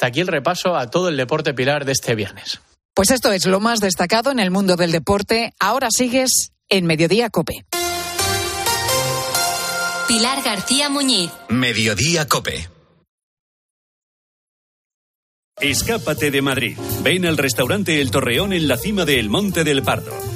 Hasta aquí el repaso a todo el deporte pilar de este viernes. Pues esto es lo más destacado en el mundo del deporte. Ahora sigues en Mediodía Cope. Pilar García Muñiz. Mediodía Cope. Escápate de Madrid. Ven al restaurante El Torreón en la cima del Monte del Pardo.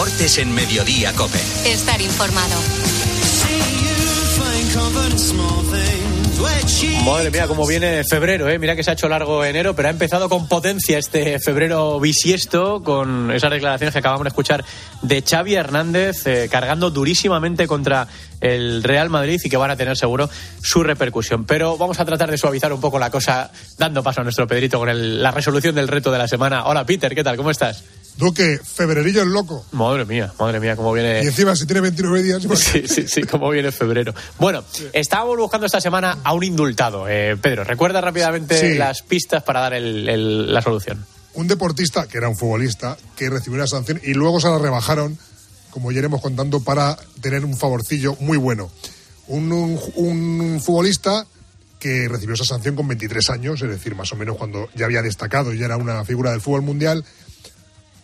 Deportes en Mediodía Cope. Estar informado. Madre mía, cómo viene febrero, ¿eh? Mira que se ha hecho largo enero, pero ha empezado con potencia este febrero bisiesto, con esas declaraciones que acabamos de escuchar de Xavi Hernández, eh, cargando durísimamente contra el Real Madrid y que van a tener seguro su repercusión. Pero vamos a tratar de suavizar un poco la cosa, dando paso a nuestro Pedrito con el- la resolución del reto de la semana. Hola, Peter, ¿qué tal? ¿Cómo estás? Duque, febrerillo es loco. Madre mía, madre mía, cómo viene. Y encima, si tiene 29 días. pues, Sí, sí, sí, cómo viene febrero. Bueno, estábamos buscando esta semana a un indultado. Eh, Pedro, recuerda rápidamente Sí. las pistas para dar el- el- la solución. Un deportista, que era un futbolista, que recibió una sanción y luego se la rebajaron, como ya iremos contando, para tener un favorcillo muy bueno. Un, un- un futbolista que recibió esa sanción con 23 años, es decir, más o menos cuando ya había destacado y ya era una figura del fútbol mundial.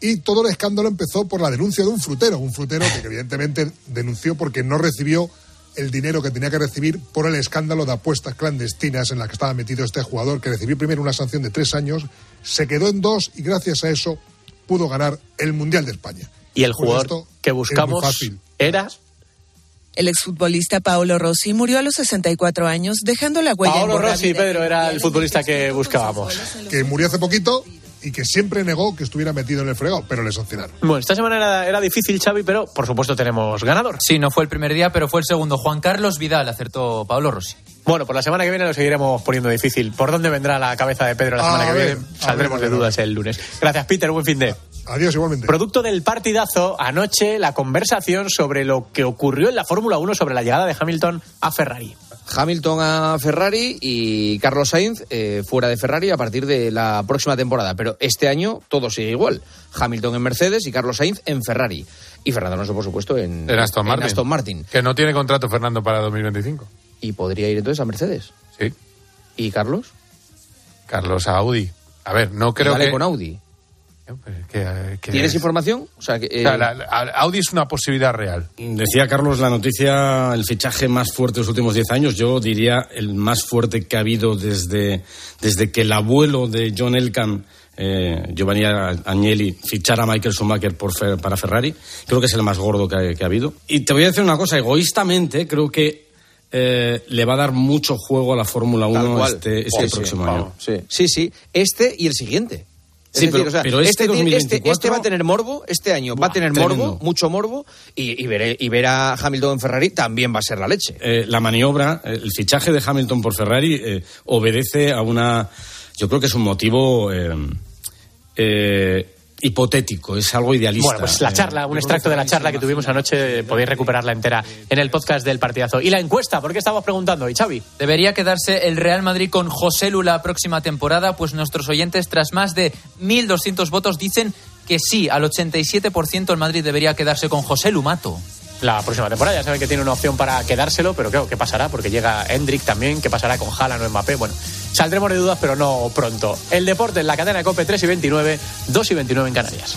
Y todo el escándalo empezó por la denuncia de un frutero, un frutero que evidentemente denunció porque no recibió el dinero que tenía que recibir por el escándalo de apuestas clandestinas en la que estaba metido este jugador, que recibió primero una sanción de tres años, se quedó en dos y gracias a eso pudo ganar el Mundial de España. Y el jugador esto que buscamos fácil. era El exfutbolista Paolo Rossi murió a los 64 años, dejando la huella Paolo Rossi, de Pedro, era el futbolista que buscábamos. que murió hace poquito y que siempre negó que estuviera metido en el fregado, pero le sancionaron. Bueno, esta semana era, era difícil, Xavi, pero por supuesto tenemos ganador. Sí, no fue el primer día, pero fue el segundo. Juan Carlos Vidal acertó Pablo Rossi. Bueno, por la semana que viene lo seguiremos poniendo difícil. ¿Por dónde vendrá la cabeza de Pedro la A semana que ver, viene? Saldremos ver, de dudas el lunes. Gracias, Peter. Buen fin de. Adiós igualmente. Producto del partidazo, anoche la conversación sobre lo que ocurrió en la Fórmula 1 sobre la llegada de Hamilton a Ferrari. Hamilton a Ferrari y Carlos Sainz eh, fuera de Ferrari a partir de la próxima temporada. Pero este año todo sigue igual. Hamilton en Mercedes y Carlos Sainz en Ferrari. Y Fernando Alonso, por supuesto, en, En Aston Martin. Aston Martin. Que no tiene contrato Fernando para 2025. Y podría ir entonces a Mercedes. Sí. ¿Y Carlos? Carlos a Audi. A ver, no creo Dale que... con Audi. Que- que- ¿Tienes información? O sea, que, eh, O sea, la- la- Audi es una posibilidad real. Decía Carlos la noticia, el fichaje más fuerte de los últimos 10 años, yo diría el más fuerte que ha habido desde, desde que el abuelo de John Elkann, eh, Giovanni Agnelli, fichara a Michael Schumacher por Fer- para Ferrari. Creo que es el más gordo que ha, que ha habido. Y te voy a decir una cosa, egoístamente creo que eh, le va a dar mucho juego a la Fórmula 1 cual. este, este Sí, sí, próximo vamos, año. sí. sí, sí. Este y el siguiente. Sí, decir, pero- o sea, pero este tiene- 2024 este va a tener morbo, este año va a tener tremendo. morbo, mucho morbo, y, y, ver, y ver a Hamilton en Ferrari también va a ser la leche. Eh, la maniobra, eh, el fichaje de Hamilton por Ferrari eh, obedece a una, yo creo que es un motivo eh, hipotético, es algo idealista. Bueno, pues la Eh, charla, un extracto de la charla que tuvimos anoche, podéis recuperarla entera en el podcast del partidazo. Y la encuesta, ¿por qué estamos preguntando? ¿Y Xavi? Debería quedarse el Real Madrid con José Lu la próxima temporada, pues nuestros oyentes, tras más de 1.200 votos, dicen que sí, al 87% el Madrid debería quedarse con José Lu Mato. La próxima temporada ya saben que tiene una opción para quedárselo, pero claro, ¿qué pasará? Porque llega Hendrik también, ¿qué pasará con Haaland o Mbappé? Bueno, saldremos de dudas, pero no pronto. El deporte en la cadena COPE 3 y 29, 2 y 29 en Canarias.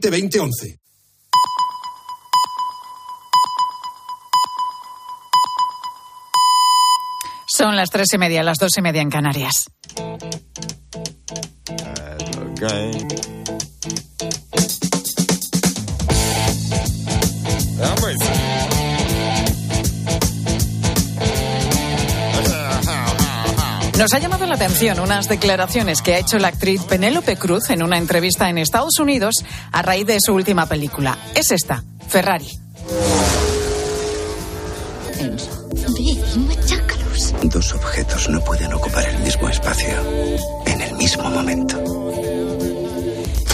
2011. Son las tres y media, las dos y media en Canarias. Nos ha llamado la atención unas declaraciones que ha hecho la actriz Penélope Cruz en una entrevista en Estados Unidos a raíz de su última película. Es esta, Ferrari. Dos objetos no pueden ocupar el mismo espacio en el mismo momento.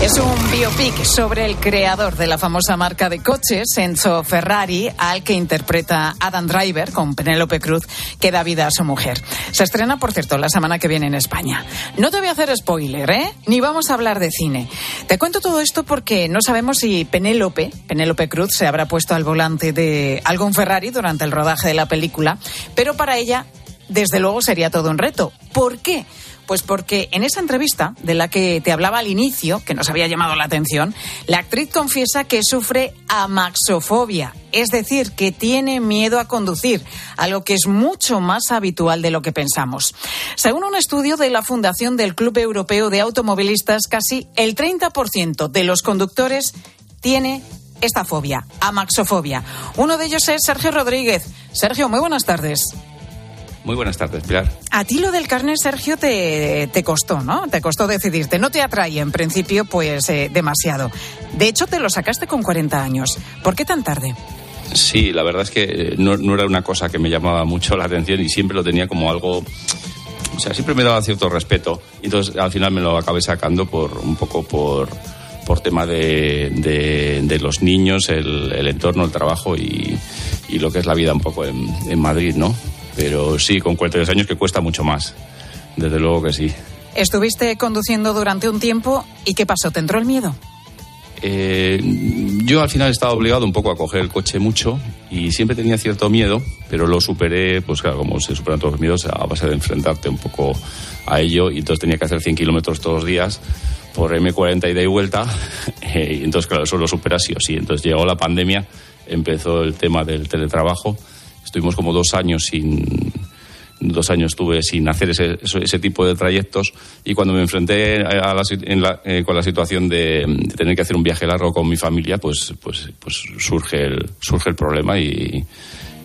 Es un biopic sobre el creador de la famosa marca de coches, Enzo Ferrari, al que interpreta Adam Driver con Penélope Cruz, que da vida a su mujer. Se estrena, por cierto, la semana que viene en España. No te voy a hacer spoiler, ¿eh? Ni vamos a hablar de cine. Te cuento todo esto porque no sabemos si Penélope, Penélope Cruz, se habrá puesto al volante de algún Ferrari durante el rodaje de la película, pero para ella, desde luego, sería todo un reto. ¿Por qué? Pues porque en esa entrevista de la que te hablaba al inicio, que nos había llamado la atención, la actriz confiesa que sufre amaxofobia, es decir, que tiene miedo a conducir, algo que es mucho más habitual de lo que pensamos. Según un estudio de la Fundación del Club Europeo de Automovilistas, casi el 30% de los conductores tiene esta fobia, amaxofobia. Uno de ellos es Sergio Rodríguez. Sergio, muy buenas tardes. Muy buenas tardes, Pilar. A ti lo del carnet, Sergio, te, te costó, ¿no? Te costó decidirte. No te atrae, en principio, pues eh, demasiado. De hecho, te lo sacaste con 40 años. ¿Por qué tan tarde? Sí, la verdad es que eh, no, no era una cosa que me llamaba mucho la atención y siempre lo tenía como algo o sea, siempre me daba cierto respeto. Y entonces al final me lo acabé sacando por un poco por, por tema de, de, de los niños, el, el, entorno, el trabajo y, y, lo que es la vida un poco en, en Madrid, ¿no? Pero sí, con 42 años que cuesta mucho más. Desde luego que sí. Estuviste conduciendo durante un tiempo y ¿qué pasó? ¿Te entró el miedo? Eh, yo al final estaba obligado un poco a coger el coche mucho y siempre tenía cierto miedo, pero lo superé, pues claro, como se superan todos los miedos, a base de enfrentarte un poco a ello y entonces tenía que hacer 100 kilómetros todos los días por M40 ida y vuelta y entonces claro, eso lo superas sí o sí. Entonces llegó la pandemia, empezó el tema del teletrabajo, estuvimos como dos años sin dos años estuve sin hacer ese, ese, tipo de trayectos y cuando me enfrenté a la, la, eh, con la situación de, tener que hacer un viaje largo con mi familia, pues, pues, pues surge, el, surge el problema y,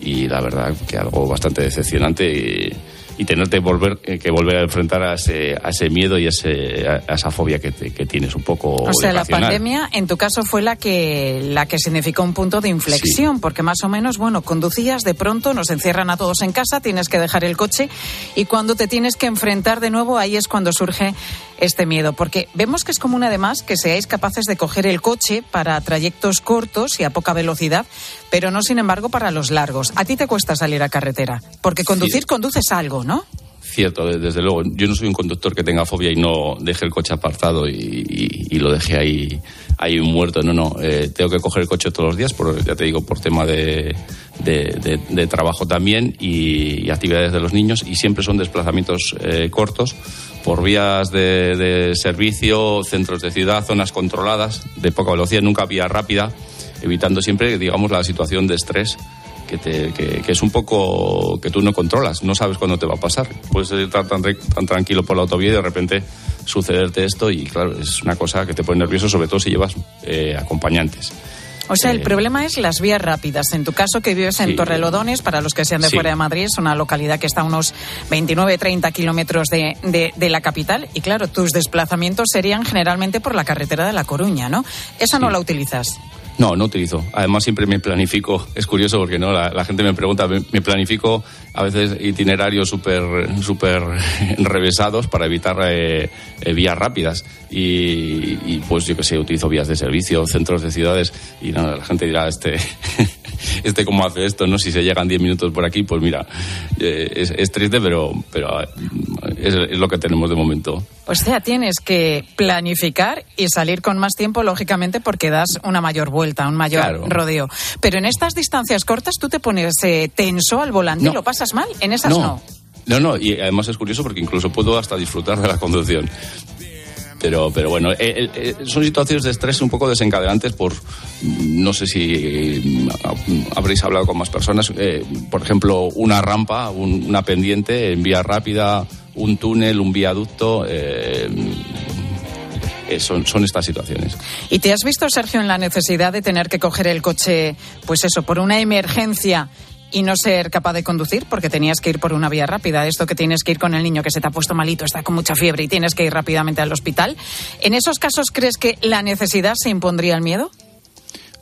y la verdad que algo bastante decepcionante. Y tenerte volver, eh, que volver a enfrentar a ese, a ese miedo y a, ese, a esa fobia que, te, que, tienes un poco. O sea, la pandemia en tu caso fue la que, la que significó un punto de inflexión, sí. porque más o menos, bueno, conducías, de pronto nos encierran a todos en casa, tienes que dejar el coche y cuando te tienes que enfrentar de nuevo, ahí es cuando surge este miedo, porque vemos que es común además que seáis capaces de coger el coche para trayectos cortos y a poca velocidad, pero no sin embargo para los largos. A ti te cuesta salir a carretera, porque conducir sí. conduces algo, ¿no? Cierto, desde luego. Yo no soy un conductor que tenga fobia y no deje el coche apartado y, lo deje ahí, ahí muerto. No, no. Eh, tengo que coger el coche todos los días, por, ya te digo, por tema de, de, trabajo también y, y, actividades de los niños. Y siempre son desplazamientos eh, cortos por vías de, de servicio, centros de ciudad, zonas controladas, de poca velocidad, nunca vía rápida, evitando siempre, digamos, la situación de estrés que, te, que, que, es un poco que tú no controlas, no sabes cuándo te va a pasar. Puedes estar tan, tan tranquilo por la autovía y de repente sucederte esto y claro, es una cosa que te pone nervioso, sobre todo si llevas eh, acompañantes. O sea, el eh, problema es las vías rápidas. En tu caso, que vives en sí, Torrelodones, para los que sean de sí. fuera de Madrid, es una localidad que está a unos 29-30 kilómetros de, de, de, la capital. Y claro, tus desplazamientos serían generalmente por la carretera de La Coruña, ¿no? Esa sí. no la utilizas. No, no utilizo. Además, siempre me planifico. Es curioso porque no la, gente me pregunta, me, planifico a veces itinerarios súper super revesados para evitar eh, eh, vías rápidas. Y, y, pues yo que sé, utilizo vías de servicio, centros de ciudades. Y la gente dirá, este, este cómo hace esto, ¿no? Si se llegan 10 minutos por aquí, pues mira, eh, es, es, triste, pero, pero es, es lo que tenemos de momento. O sea, tienes que planificar y salir con más tiempo, lógicamente, porque das una mayor vuelta, un mayor claro. rodeo. Pero en estas distancias cortas, ¿tú te pones eh, tenso al volante no. y lo pasas mal? En esas no. no. No, no, y además es curioso porque incluso puedo hasta disfrutar de la conducción. Pero, pero bueno, eh, eh, eh, son situaciones de estrés un poco desencadenantes por, mm, no sé si eh, habréis hablado con más personas, eh, por ejemplo, una rampa, un- una pendiente en vía rápida, un túnel, un viaducto. eh, eh, son, son estas situaciones. ¿Y te has visto, Sergio, en la necesidad de tener que coger el coche, pues eso, por una emergencia y no ser capaz de conducir porque tenías que ir por una vía rápida? Esto que tienes que ir con el niño que se te ha puesto malito, está con mucha fiebre y tienes que ir rápidamente al hospital. ¿En esos casos crees que la necesidad se impondría el miedo?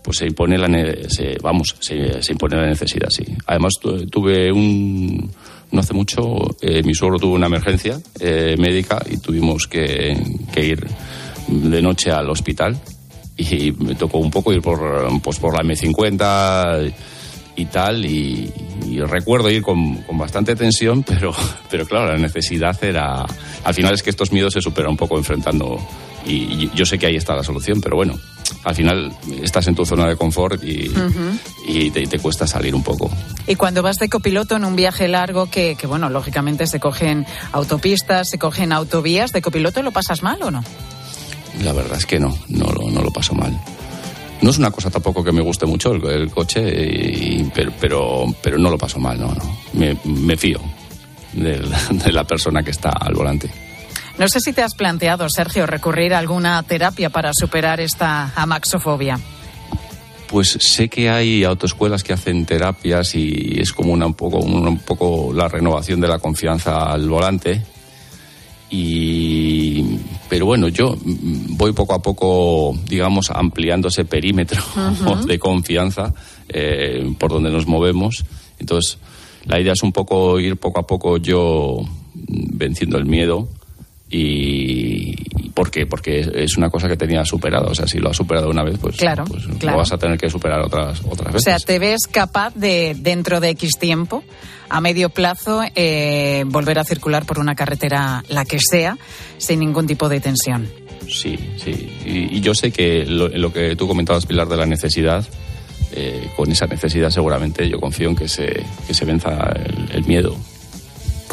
pues se impone la ne- se, vamos se, se impone la necesidad sí además tu- tuve un no hace mucho eh, mi suegro tuvo una emergencia eh, médica y tuvimos que, ir de noche al hospital. Y me tocó un poco ir por pues por la M50 y tal y, recuerdo ir con, con bastante tensión pero pero claro la necesidad era al final es que estos miedos se superan un poco enfrentando y, yo sé que ahí está la solución pero bueno al final estás en tu zona de confort y, y te, te cuesta salir un poco Y cuando vas de copiloto en un viaje largo, que, que, bueno, lógicamente se cogen autopistas, se cogen autovías, ¿de copiloto lo pasas mal o no? La verdad es que no, no, lo- no lo paso mal. No es una cosa tampoco que me guste mucho el, el coche, y- pero, pero, pero no lo paso mal, no, no. Me, me fío de la persona que está al volante. No sé si te has planteado, Sergio, recurrir a alguna terapia para superar esta amaxofobia. Pues sé que hay autoescuelas que hacen terapias y es como una, un, poco, un, un poco la renovación de la confianza al volante. Y, pero bueno, yo voy poco a poco, digamos, ampliando ese perímetro de confianza eh, por donde nos movemos. Entonces, la idea es un poco ir poco a poco yo venciendo el miedo. Y ¿por qué? Porque es una cosa que tenía superada. O sea, si lo has superado una vez, pues, Claro, pues claro. lo vas a tener que superar otras, otras O veces. sea, ¿te ves capaz de, dentro de X tiempo, a medio plazo, eh, volver a circular por una carretera, la que sea, sin ningún tipo de tensión? Sí, sí. Y, y yo sé que lo, que tú comentabas, Pilar, de la necesidad, eh, con esa necesidad seguramente yo confío en que se, que se venza el, el miedo.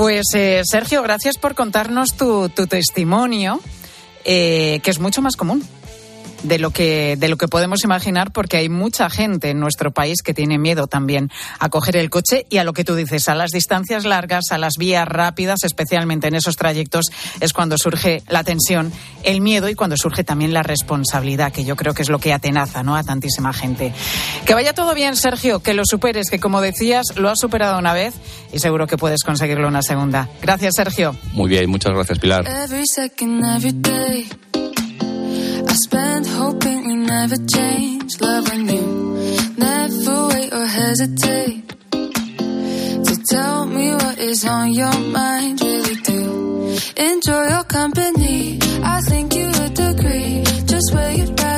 Pues eh, Sergio, gracias por contarnos tu, tu testimonio, eh, que es mucho más común de lo que de lo que podemos imaginar, porque hay mucha gente en nuestro país que tiene miedo también a coger el coche y a lo que tú dices, a las distancias largas, a las vías rápidas, especialmente en esos trayectos, es cuando surge la tensión, el miedo y cuando surge también la responsabilidad, que yo creo que es lo que atenaza ¿no? a tantísima gente. Que vaya todo bien, Sergio, que lo superes, que como decías, lo has superado una vez y seguro que puedes conseguirlo una segunda. Gracias, Sergio. Muy bien, muchas gracias, Pilar. Every second, every day, I spend hoping we never change. Loving you, never wait or hesitate to tell me what is on your mind. Really do enjoy your company. I think you would agree. Just where you'd rather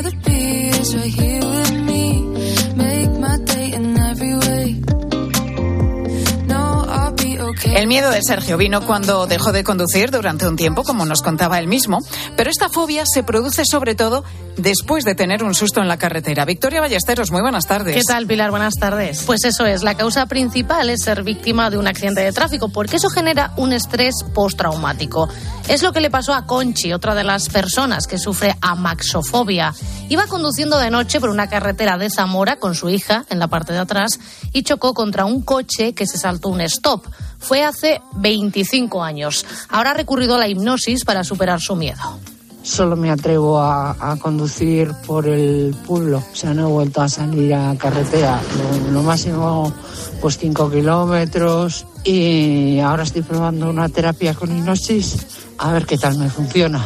miedo de Sergio vino cuando dejó de conducir durante un tiempo, como nos contaba él mismo, pero esta fobia se produce sobre todo después de tener un susto en la carretera. Victoria Ballesteros, muy buenas tardes. ¿Qué tal, Pilar? Buenas tardes. Pues eso es, la causa principal es ser víctima de un accidente de tráfico, porque eso genera un estrés postraumático. Es lo que le pasó a Conchi, otra de las personas que sufre amaxofobia. Iba conduciendo de noche por una carretera de Zamora con su hija en la parte de atrás y chocó contra un coche que se saltó un stop. Fue hace 25 años. Ahora ha recurrido a la hipnosis para superar su miedo. Solo me atrevo a, conducir por el pueblo. O sea, no he vuelto a salir a carretera. Lo, lo máximo, pues 5 kilómetros. Y ahora estoy probando una terapia con hipnosis. A ver qué tal me funciona.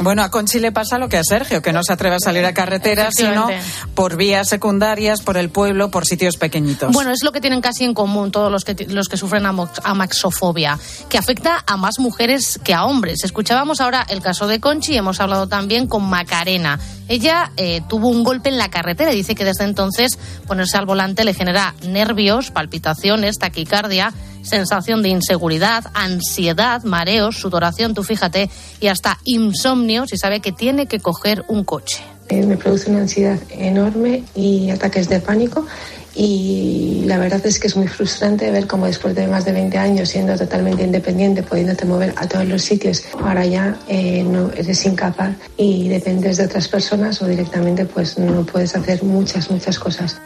Bueno, a Conchi le pasa lo que a Sergio, que no se atreve a salir a carretera, sino por vías secundarias, por el pueblo, por sitios pequeñitos. Bueno, es lo que tienen casi en común todos los que, los que sufren amaxofobia, que afecta a más mujeres que a hombres. Escuchábamos ahora el caso de Conchi y hemos hablado también con Macarena. Ella eh, tuvo un golpe en la carretera y dice que desde entonces ponerse al volante le genera nervios, palpitaciones, taquicardia, sensación de inseguridad, ansiedad, mareos, sudoración, tú fíjate, y hasta insomnio si sabe que tiene que coger un coche. Eh, me produce una ansiedad enorme y ataques de pánico y la verdad es que es muy frustrante ver cómo después de más de 20 años siendo totalmente independiente, pudiéndote mover a todos los sitios, ahora ya eh, no eres incapaz y dependes de otras personas o directamente pues no puedes hacer muchas, muchas cosas.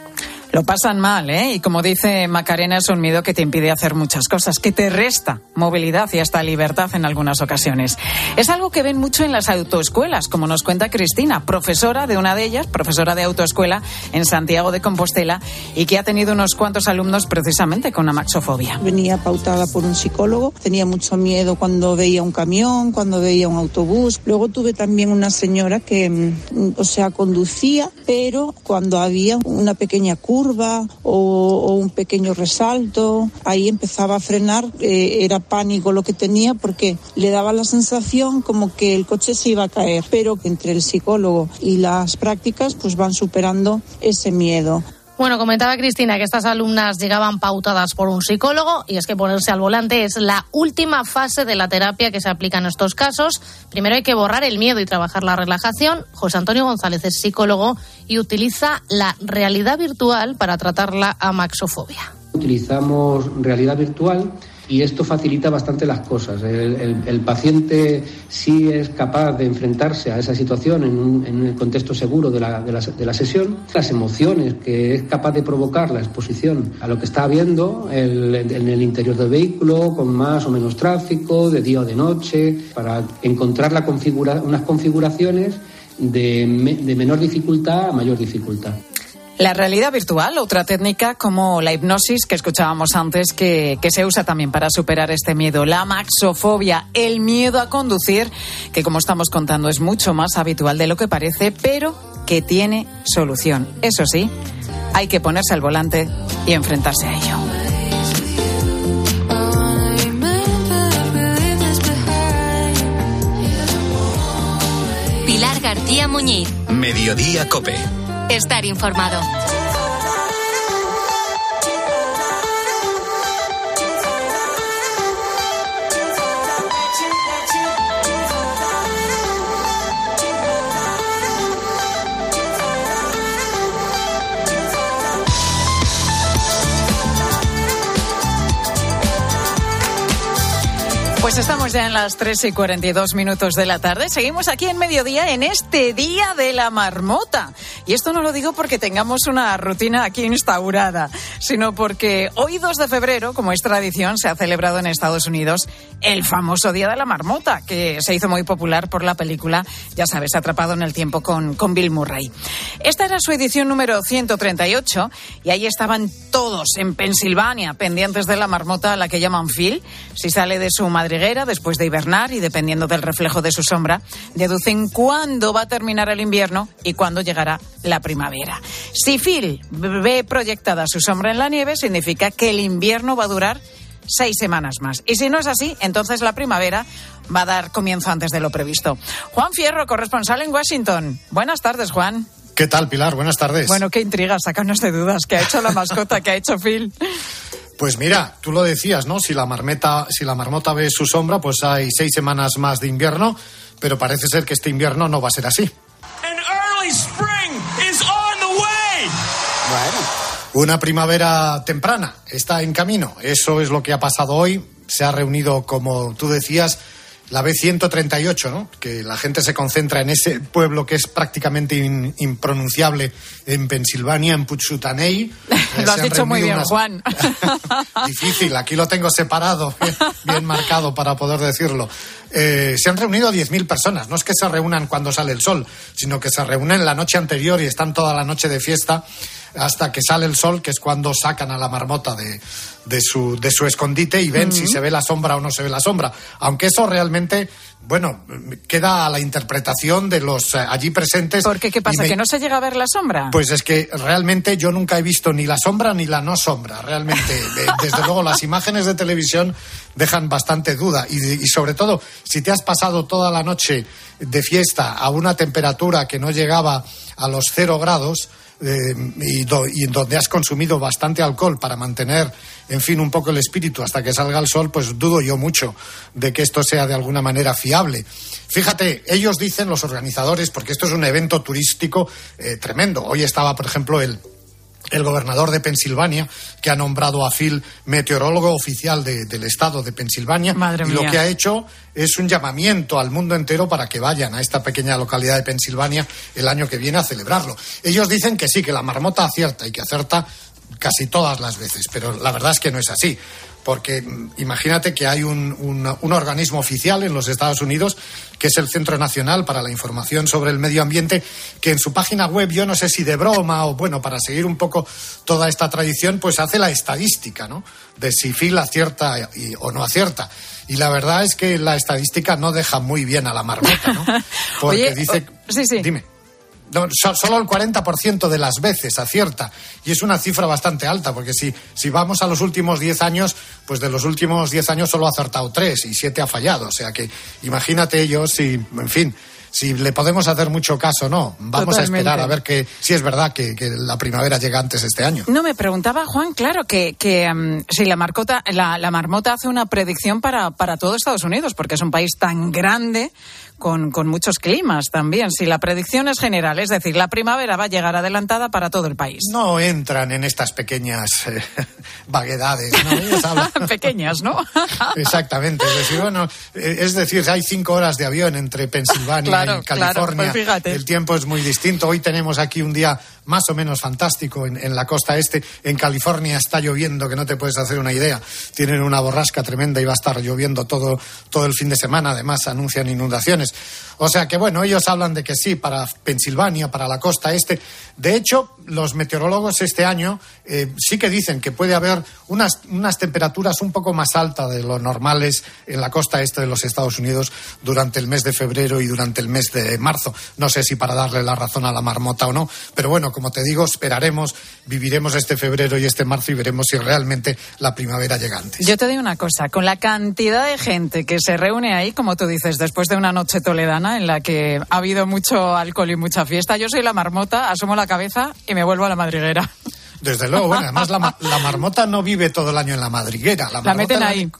Lo pasan mal, ¿eh? Y como dice Macarena, es un miedo que te impide hacer muchas cosas, que te resta movilidad y hasta libertad en algunas ocasiones. Es algo que ven mucho en las autoescuelas, como nos cuenta Cristina, profesora de una de ellas, profesora de autoescuela en Santiago de Compostela, y que ha tenido unos cuantos alumnos precisamente con amaxofobia. Venía pautada por un psicólogo, tenía mucho miedo cuando veía un camión, cuando veía un autobús. Luego tuve también una señora que, mm, o sea, conducía, pero cuando había una pequeña curva, curva o, un pequeño resalto, ahí empezaba a frenar, eh, era pánico lo que tenía porque le daba la sensación como que el coche se iba a caer, pero entre el psicólogo y las prácticas pues van superando ese miedo. Bueno, comentaba Cristina que estas alumnas llegaban pautadas por un psicólogo y es que ponerse al volante es la última fase de la terapia que se aplica en estos casos. Primero hay que borrar el miedo y trabajar la relajación. José Antonio González es psicólogo y utiliza la realidad virtual para tratar la amaxofobia. Utilizamos realidad virtual y esto facilita bastante las cosas. El, paciente sí es capaz de enfrentarse a esa situación en un, contexto seguro de la, sesión, las emociones que es capaz de provocar la exposición a lo que está viendo en el interior del vehículo, con más o menos tráfico, de día o de noche, para encontrar unas configuraciones de menor dificultad a mayor dificultad. La realidad virtual, otra técnica como la hipnosis que escuchábamos antes, que, que, se usa también para superar este miedo. La maxofobia, el miedo a conducir, que como estamos contando es mucho más habitual de lo que parece, pero que tiene solución. Eso sí, hay que ponerse al volante y enfrentarse a ello. Pilar García Muñiz. Mediodía Cope estar informado. Pues estamos ya en las 3 y 42 minutos de la tarde. Seguimos aquí en mediodía en este Día de la Marmota. Y esto no lo digo porque tengamos una rutina aquí instaurada, sino porque hoy 2 de febrero, como es tradición, se ha celebrado en Estados Unidos el famoso Día de la Marmota, que se hizo muy popular por la película, ya sabes, Atrapado en el Tiempo con, con Bill Murray. Esta era su edición número 138 y ahí estaban todos en Pensilvania pendientes de la marmota a la que llaman Phil. Si sale de su madre después de hibernar y dependiendo del reflejo de su sombra, deducen cuándo va a terminar el invierno y cuándo llegará la primavera. Si Phil ve proyectada su sombra en la nieve, significa que el invierno va a durar seis semanas más. Y si no es así, entonces la primavera va a dar comienzo antes de lo previsto. Juan Fierro, corresponsal en Washington. Buenas tardes, Juan. ¿Qué tal, Pilar? Buenas tardes. Bueno, qué intriga, sácanos de dudas. ¿Qué ha hecho la mascota? ¿Qué ha hecho Phil? Pues mira, tú lo decías, ¿no? Si la marmeta, si la marmota ve su sombra, pues hay seis semanas más de invierno, pero parece ser que este invierno no va a ser así. Bueno, una primavera temprana está en camino. Eso es lo que ha pasado hoy. Se ha reunido, como tú decías, la B138, ¿no? que la gente se concentra en ese pueblo que es prácticamente impronunciable en Pensilvania, en Puchutanei. lo has dicho muy bien, Juan. Difícil, aquí lo tengo separado, bien, marcado para poder decirlo. Eh, se han reunido 10.000 personas. No es que se reúnan cuando sale el sol, sino que se reúnen la noche anterior y están toda la noche de fiesta hasta que sale el sol, que es cuando sacan a la marmota de, de, su, de su escondite y ven si se ve la sombra o no se ve la sombra. Aunque eso realmente, bueno, queda a la interpretación de los eh, allí presentes. ¿Por qué? ¿Qué pasa? ¿Que no se llega a ver la sombra? Pues es que realmente yo nunca he visto ni la sombra ni la no sombra. Realmente, desde luego, las imágenes de televisión dejan bastante duda. Y, y sobre todo, si te has pasado toda la noche de fiesta a una temperatura que no llegaba a los cero grados, eh, y, y, donde has consumido bastante alcohol para mantener, en fin, un poco el espíritu hasta que salga el sol, pues dudo yo mucho de que esto sea de alguna manera fiable. Fíjate, ellos dicen, los organizadores, porque esto es un evento turístico eh, tremendo. Hoy estaba, por ejemplo, el el gobernador de Pensilvania, que ha nombrado a Phil meteorólogo oficial de- del estado de Pensilvania. Madre y lo que ha hecho es un llamamiento al mundo entero para que vayan a esta pequeña localidad de Pensilvania el año que viene a celebrarlo. Ellos dicen que sí, que la marmota acierta y que acierta casi todas las veces, pero la verdad es que no es así. Porque imagínate que hay un, un- un organismo oficial en los Estados Unidos, que es el Centro Nacional para la Información sobre el Medio Ambiente, que en su página web, yo no sé si de broma o bueno, para seguir un poco toda esta tradición, pues hace la estadística, ¿no? De si Phil acierta y- o no acierta. Y la verdad es que la estadística no deja muy bien a la marmota, ¿no? Porque Oye, dice. o- sí, sí. Dime. No, so- solo el 40% de las veces acierta. Y es una cifra bastante alta, porque si, si vamos a los últimos 10 años, pues de los últimos 10 años solo ha acertado 3 y 7 ha fallado. O sea que imagínate ellos si, en fin, si le podemos hacer mucho caso o no. Vamos a esperar a ver que, si es verdad que, que la primavera llega antes este año. No, me preguntaba Juan, claro, que, que mm, si la, marcota, la, la marmota hace una predicción para, para todo Estados Unidos, porque es un país tan grande con, con muchos climas también. Si la predicción es general, es decir, la primavera va a llegar adelantada para todo el país. No entran en estas pequeñas eh, vaguedades. ¿no? Pequeñas, ¿no? Exactamente. Es decir, bueno, eh, es decir, hay cinco horas de avión entre Pensilvania Claro, y California. claro, pues fíjate. El tiempo es muy distinto. Hoy tenemos aquí un día más o menos fantástico en, la costa este. En California está lloviendo, que no te puedes hacer una idea. Tienen una borrasca tremenda y va a estar lloviendo todo, todo el fin de semana. Además, anuncian inundaciones. O sea que, bueno, ellos hablan de que sí, para Pensilvania, para la costa este. De hecho, los meteorólogos este año eh, sí que dicen que puede haber unas, unas temperaturas un poco más altas de lo normales en la costa este de los Estados Unidos durante el mes de febrero y durante el mes de marzo. No sé si para darle la razón a la marmota o no, pero bueno, como te digo, esperaremos, viviremos este febrero y este marzo y veremos si realmente la primavera llega antes. Yo te digo una cosa, con la cantidad de gente que se reúne ahí, como tú dices, después de una noche toledana en la que ha habido mucho alcohol y mucha fiesta, yo soy la marmota, asomo la cabeza y me vuelvo a la madriguera. Desde luego, bueno, además la, ma- la marmota no vive todo el año en la madriguera. La, La marmota meten la- ahí.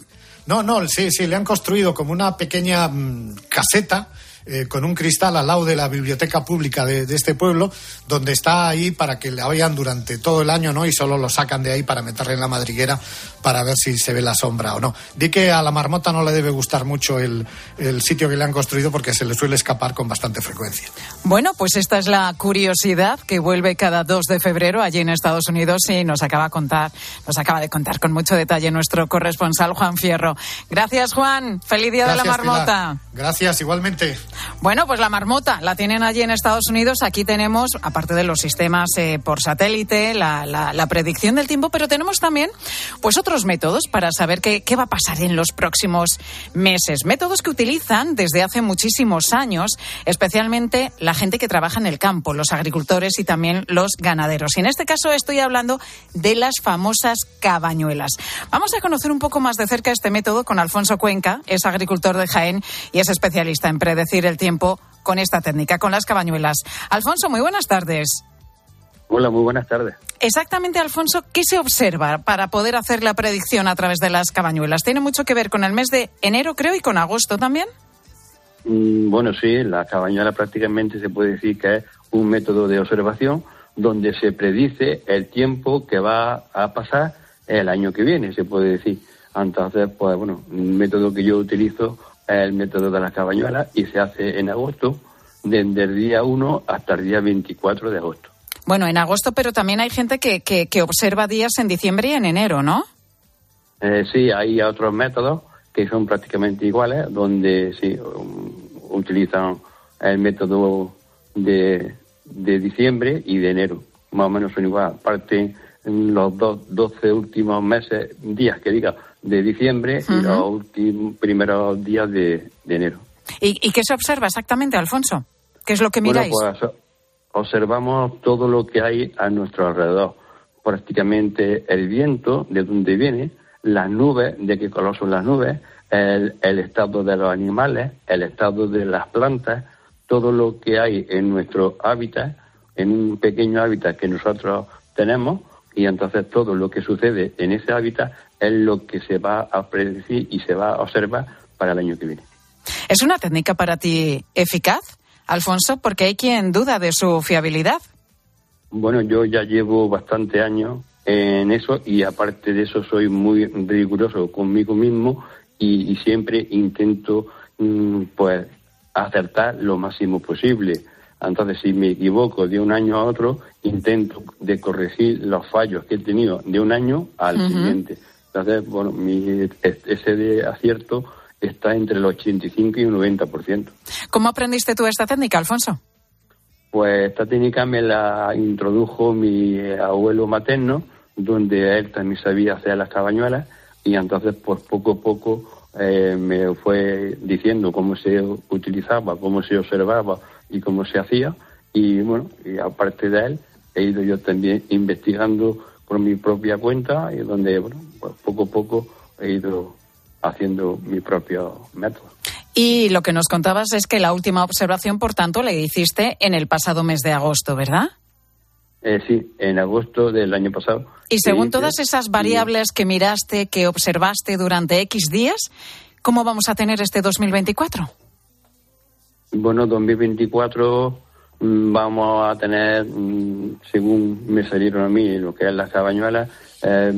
No, no, sí, sí, le han construido como una pequeña mm, caseta eh, con un cristal al lado de la biblioteca pública de, de este pueblo, donde está ahí para que la vean durante todo el año, ¿no? Y solo lo sacan de ahí para meterle en la madriguera para ver si se ve la sombra o no. Di que a la marmota no le debe gustar mucho el, el sitio que le han construido porque se le suele escapar con bastante frecuencia. Bueno, pues esta es la curiosidad que vuelve cada 2 de febrero allí en Estados Unidos y nos acaba, contar, nos acaba de contar con mucho detalle nuestro corresponsal Juan Fierro. Gracias, Juan. Feliz día de la marmota. Pilar. Gracias, igualmente. Bueno, pues la marmota la tienen allí en Estados Unidos. Aquí tenemos, aparte de los sistemas eh, por satélite, la, predicción del tiempo, pero tenemos también pues otros métodos para saber qué, qué va a pasar en los próximos meses. Métodos que utilizan desde hace muchísimos años, especialmente la gente que trabaja en el campo, los agricultores y también los ganaderos. Y en este caso estoy hablando de las famosas cabañuelas. Vamos a conocer un poco más de cerca este método con Alfonso Cuenca, es agricultor de Jaén y es especialista en predecir el tiempo con esta técnica, con las cabañuelas. Alfonso, muy buenas tardes. Hola, muy buenas tardes. Exactamente, Alfonso, ¿qué se observa para poder hacer la predicción a través de las cabañuelas? Tiene mucho que ver con el mes de enero, creo, y con agosto también. Mm, Bueno, sí, la cabañuela prácticamente se puede decir que es un método de observación donde se predice el tiempo que va a pasar el año que viene, se puede decir. Entonces, pues bueno, un método que yo utilizo es el método de las cabañuelas y se hace en agosto, desde el día 1 hasta el día 24 de agosto. Bueno, en agosto, pero también hay gente que, que, que observa días en diciembre y en enero, ¿no? Eh, sí, hay otros métodos que son prácticamente iguales, donde sí um, utilizan el método de, de diciembre y de enero. Más o menos son iguales. Aparte, en los dos, 12 últimos meses, días que diga, de diciembre y los últimos primeros días de, de enero. ¿Y, y qué se observa exactamente, Alfonso? ¿Qué es lo que Bueno, miráis? pues observamos todo lo que hay a nuestro alrededor. Prácticamente el viento, de dónde viene, las nubes, de qué color son las nubes, el, el estado de los animales, el estado de las plantas, todo lo que hay en nuestro hábitat, en un pequeño hábitat que nosotros tenemos, y entonces todo lo que sucede en ese hábitat es lo que se va a predecir y se va a observar para el año que viene. ¿Es una técnica para ti eficaz, Alfonso? Porque hay quien duda de su fiabilidad. Bueno, yo ya llevo bastante años en eso y aparte de eso soy muy riguroso conmigo mismo y, y siempre intento mm, pues acertar lo máximo posible. Entonces, si me equivoco de un año a otro, intento de corregir los fallos que he tenido de un año al siguiente. Entonces, bueno, mi, ese de acierto está entre el 85 y un 90%. ¿Cómo aprendiste tú esta técnica, Alfonso? Pues esta técnica me la introdujo mi abuelo materno, donde él también sabía hacer las cabañuelas y entonces pues poco a poco eh, me fue diciendo cómo se utilizaba, cómo se observaba y cómo se hacía y bueno, y aparte de él he ido yo también investigando por mi propia cuenta y donde bueno, pues poco a poco he ido haciendo mi propio método. Y lo que nos contabas es que la última observación, por tanto, la hiciste en el pasado mes de agosto, ¿verdad? Eh, sí, en agosto del año pasado. Y según todas esas variables que miraste, que observaste durante X días, ¿cómo vamos a tener este 2024? Bueno, 2024 mm, vamos a tener, mm, según me salieron a mí, lo que es las cabañuelas, eh,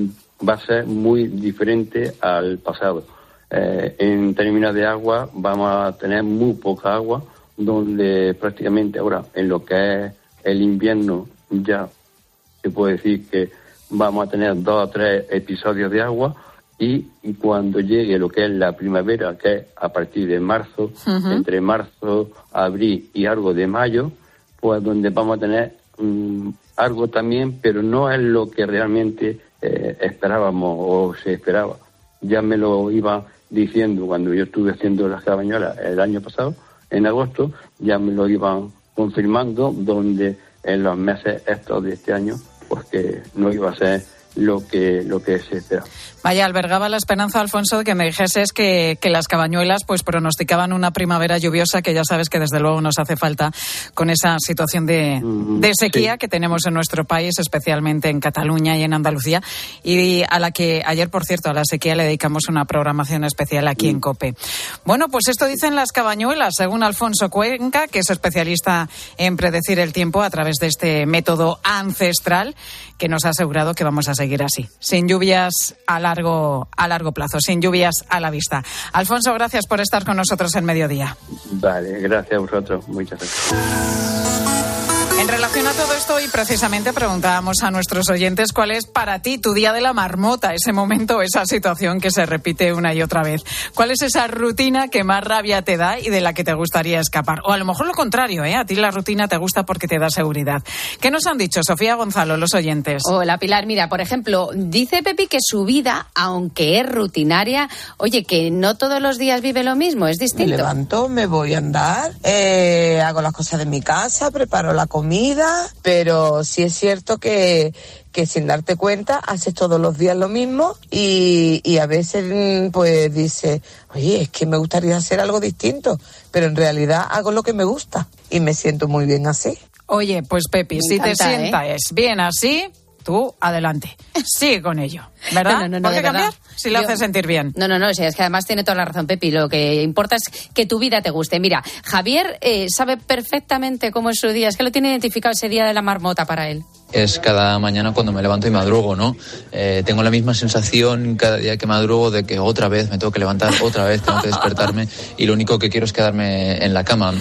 va a ser muy diferente al pasado. Eh, en términos de agua, vamos a tener muy poca agua, donde prácticamente ahora, en lo que es el invierno, ya se puede decir que vamos a tener dos o tres episodios de agua y, y cuando llegue lo que es la primavera, que es a partir de marzo, entre marzo, abril y algo de mayo, pues donde vamos a tener mm, algo también, pero no es lo que realmente eh, esperábamos o se esperaba. Ya me lo iba diciendo cuando yo estuve haciendo las cabañuelas el año pasado, en agosto, ya me lo iban confirmando, donde en los meses estos de este año, pues que no iba a ser lo que, lo que se esperaba. Vaya, albergaba la esperanza, Alfonso, de que me dijeses que, que las cabañuelas pues pronosticaban una primavera lluviosa que ya sabes que desde luego nos hace falta con esa situación de, de sequía sí. que tenemos en nuestro país, especialmente en Cataluña y en Andalucía, y a la que ayer, por cierto, a la sequía le dedicamos una programación especial aquí en COPE. Bueno, pues esto dicen las cabañuelas, según Alfonso Cuenca, que es especialista en predecir el tiempo a través de este método ancestral que nos ha asegurado que vamos a seguir así, sin lluvias a largo, a largo plazo, sin lluvias a la vista. Alfonso, gracias por estar con nosotros en mediodía. Vale, gracias a vosotros. Muchas gracias. En relación a todo esto, y precisamente preguntábamos a nuestros oyentes cuál es para ti tu día de la marmota, ese momento, esa situación que se repite una y otra vez. ¿Cuál es esa rutina que más rabia te da y de la que te gustaría escapar? O a lo mejor lo contrario, ¿eh? A ti la rutina te gusta porque te da seguridad. ¿Qué nos han dicho, Sofía Gonzalo, los oyentes? Hola Pilar, mira, por ejemplo, dice Pepi que su vida, aunque es rutinaria, oye, que no todos los días vive lo mismo, es Me distinto. levanto, me voy a andar, eh, hago las cosas de mi casa, preparo la comida, pero sí es cierto que, que sin darte cuenta haces todos los días lo mismo y, y a veces mm, pues dices, oye, es que me gustaría hacer algo distinto, pero en realidad hago lo que me gusta y me siento muy bien así. Oye, pues Pepi, Me si te ¿eh? sientas bien así, tú adelante. Sigue con ello. ¿Verdad? No, no, no, ¿Por qué cambiar? verdad. Si le Yo- hace sentir bien. No, no, no, sí, es que además tiene toda la razón, Pepi. Lo que importa es que tu vida te guste. Mira, Javier eh, sabe perfectamente cómo es su día, es que lo tiene identificado ese día de la marmota para él. es cada mañana cuando me levanto y madrugo, ¿no? Eh, tengo la misma sensación cada día que madrugo de que otra vez me tengo que levantar, otra vez tengo que despertarme y lo único que quiero es quedarme en la cama.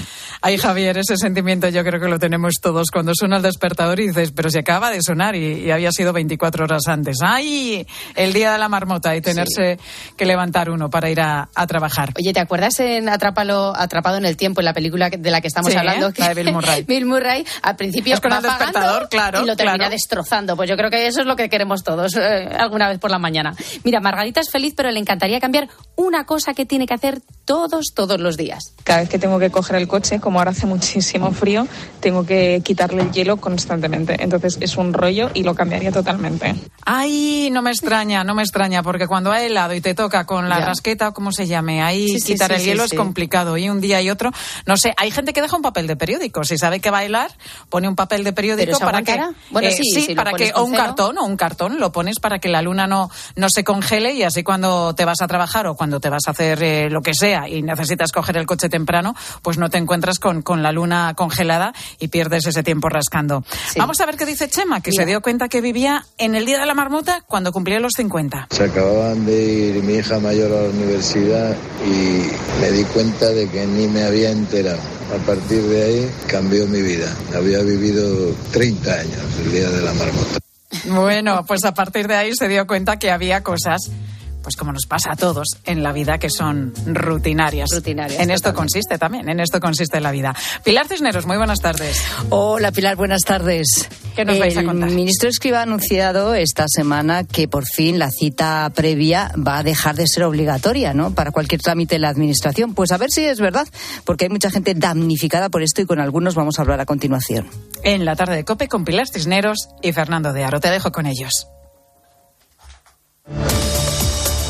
Ay, Javier, ese sentimiento yo creo que lo tenemos todos cuando suena el despertador y dices, pero si acaba de sonar y, y había sido 24 horas antes. ¡Ay! El día de la marmota y tenerse que levantar uno para ir a, a trabajar. Oye, ¿te acuerdas en Atrápalo, Atrapado en el Tiempo, en la película de la que estamos Sí, hablando? la de Bill Murray. Bill Murray, al principio Es con el despertador, claro, y lo termina claro. destrozando. Pues yo creo que eso es lo que queremos todos eh, alguna vez por la mañana. Mira, Margarita es feliz, pero le encantaría cambiar una cosa que tiene que hacer todos, todos los días. Cada vez que tengo que coger el coche, como ahora hace muchísimo frío, tengo que quitarle el hielo constantemente. Entonces es un rollo y lo cambiaría totalmente. Ay, no me extraña, no me extraña, porque cuando hay helado y te toca con la Ya. rasqueta o como se llame, ahí Sí, quitar sí, el hielo es complicado. Y un día y otro, no sé, hay gente que deja un papel de periódico. Si sabe que va a helar, pone un papel de periódico ¿Pero eso para que. Bueno, sí, si para que. O un cartón, o un cartón, lo pones para que la luna no, no se congele y así cuando te vas a trabajar o cuando te vas a hacer eh, lo que sea, sea y necesitas coger el coche temprano, pues no te encuentras con, con la luna congelada y pierdes ese tiempo rascando. Vamos a ver qué dice Chema, que se dio cuenta que vivía en el día de la marmota cuando cumplía los 50. Se acababan de ir mi hija mayor a la universidad y me di cuenta de que ni me había enterado. A partir de ahí cambió mi vida. Había vivido 30 años el día de la marmota. Bueno, pues a partir de ahí se dio cuenta que había cosas pues como nos pasa a todos en la vida, que son rutinarias. Rutinarias, En esto totalmente. consiste también, en esto consiste la vida. Pilar Cisneros, muy buenas tardes. Hola Pilar, buenas tardes. ¿Qué nos vais a El contar? ministro Escriba ha anunciado esta semana que por fin la cita previa va a dejar de ser obligatoria, ¿no? Para cualquier trámite en la administración. Pues a ver si es verdad, porque hay mucha gente damnificada por esto y con algunos vamos a hablar a continuación. En la tarde de Cope con Pilar Cisneros y Fernando de Aro. Te dejo con ellos.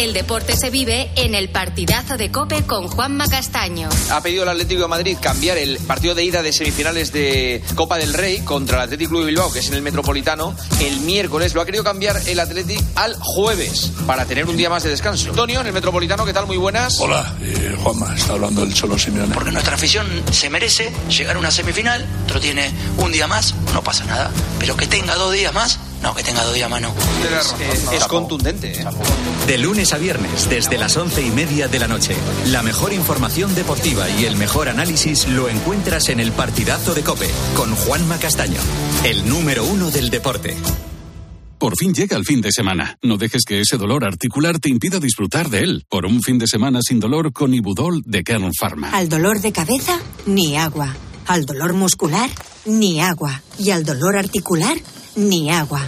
El deporte se vive en el partidazo de Cope con Juanma Castaño. Ha pedido el Atlético de Madrid cambiar el partido de ida de semifinales de Copa del Rey contra el Atlético Club de Bilbao, que es en el Metropolitano, el miércoles. Lo ha querido cambiar el Atlético al jueves para tener un día más de descanso. Antonio, en el Metropolitano, ¿qué tal? Muy buenas. Hola, eh, Juanma, está hablando el Cholo Simeone. Porque nuestra afición se merece llegar a una semifinal, otro tiene un día más, no pasa nada. Pero que tenga dos días más, no, que tenga dos días más no. Es, es contundente. ¿eh? De lunes a viernes, desde las once y media de la noche. La mejor información deportiva y el mejor análisis lo encuentras en el partidazo de Cope con Juanma Castaño, el número uno del deporte. Por fin llega el fin de semana. No dejes que ese dolor articular te impida disfrutar de él. Por un fin de semana sin dolor con Ibudol de Kern Pharma. Al dolor de cabeza, ni agua. Al dolor muscular, ni agua. Y al dolor articular, ni agua.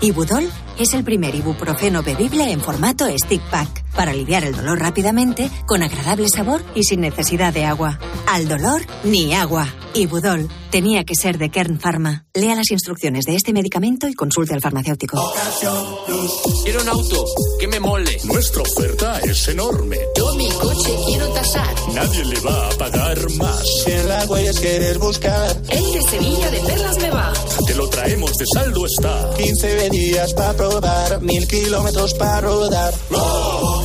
Ibudol es el primer ibuprofeno bebible en formato stick pack para aliviar el dolor rápidamente, con agradable sabor y sin necesidad de agua. Al dolor, ni agua. Ibudol tenía que ser de Kern Pharma. Lea las instrucciones de este medicamento y consulte al farmacéutico. Quiero un auto que me mole. Nuestra oferta es enorme. Yo mi coche quiero tasar. Nadie le va a pagar más. Si en la huellas quieres buscar. El de Sevilla de Perlas me va. Te lo traemos de saldo está. 15 días para probar, mil kilómetros para rodar.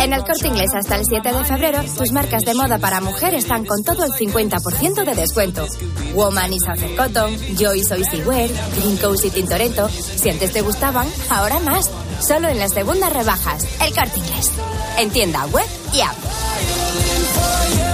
En el corte inglés hasta el 7 de febrero, tus marcas de moda para mujer están con todo el 50% de descuento. Woman y Southern Cotton, Joy Soy Wear, Green Coast y Tintoretto. Si antes te gustaban, ahora más. Solo en las segundas rebajas. El corte inglés. En tienda web y app.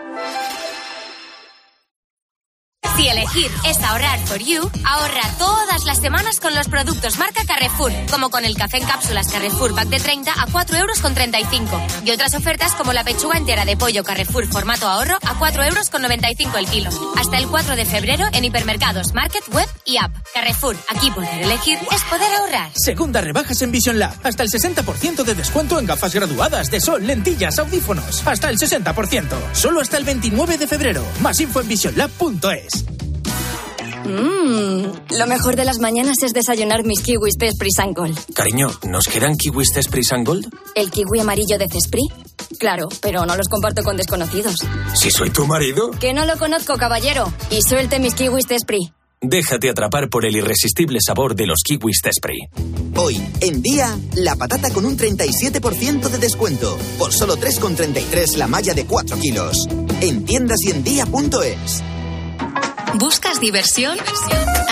Si elegir es ahorrar for you, ahorra todas las semanas con los productos marca Carrefour, como con el café en cápsulas Carrefour Pack de 30 a 4 euros con 35 y otras ofertas como la pechuga entera de pollo Carrefour formato ahorro a 4 euros con 95 el kilo. Hasta el 4 de febrero en hipermercados, market, web y app. Carrefour, aquí poder elegir es poder ahorrar. Segunda rebajas en Vision Lab. Hasta el 60% de descuento en gafas graduadas de sol, lentillas, audífonos. Hasta el 60%. Solo hasta el 29 de febrero. Más info en visionlab.es. Mmm, lo mejor de las mañanas es desayunar mis kiwis de Gold. Cariño, ¿nos quedan kiwis de Gold? ¿El kiwi amarillo de Cespri? Claro, pero no los comparto con desconocidos. Si soy tu marido. Que no lo conozco, caballero. Y suelte mis kiwis de Esprit. Déjate atrapar por el irresistible sabor de los kiwis Tespri. Hoy, en día, la patata con un 37% de descuento. Por solo 3,33 la malla de 4 kilos. En tiendas y en día.es. ¿Buscas diversión?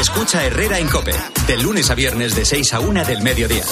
Escucha Herrera en Cope, de lunes a viernes de 6 a 1 del mediodía.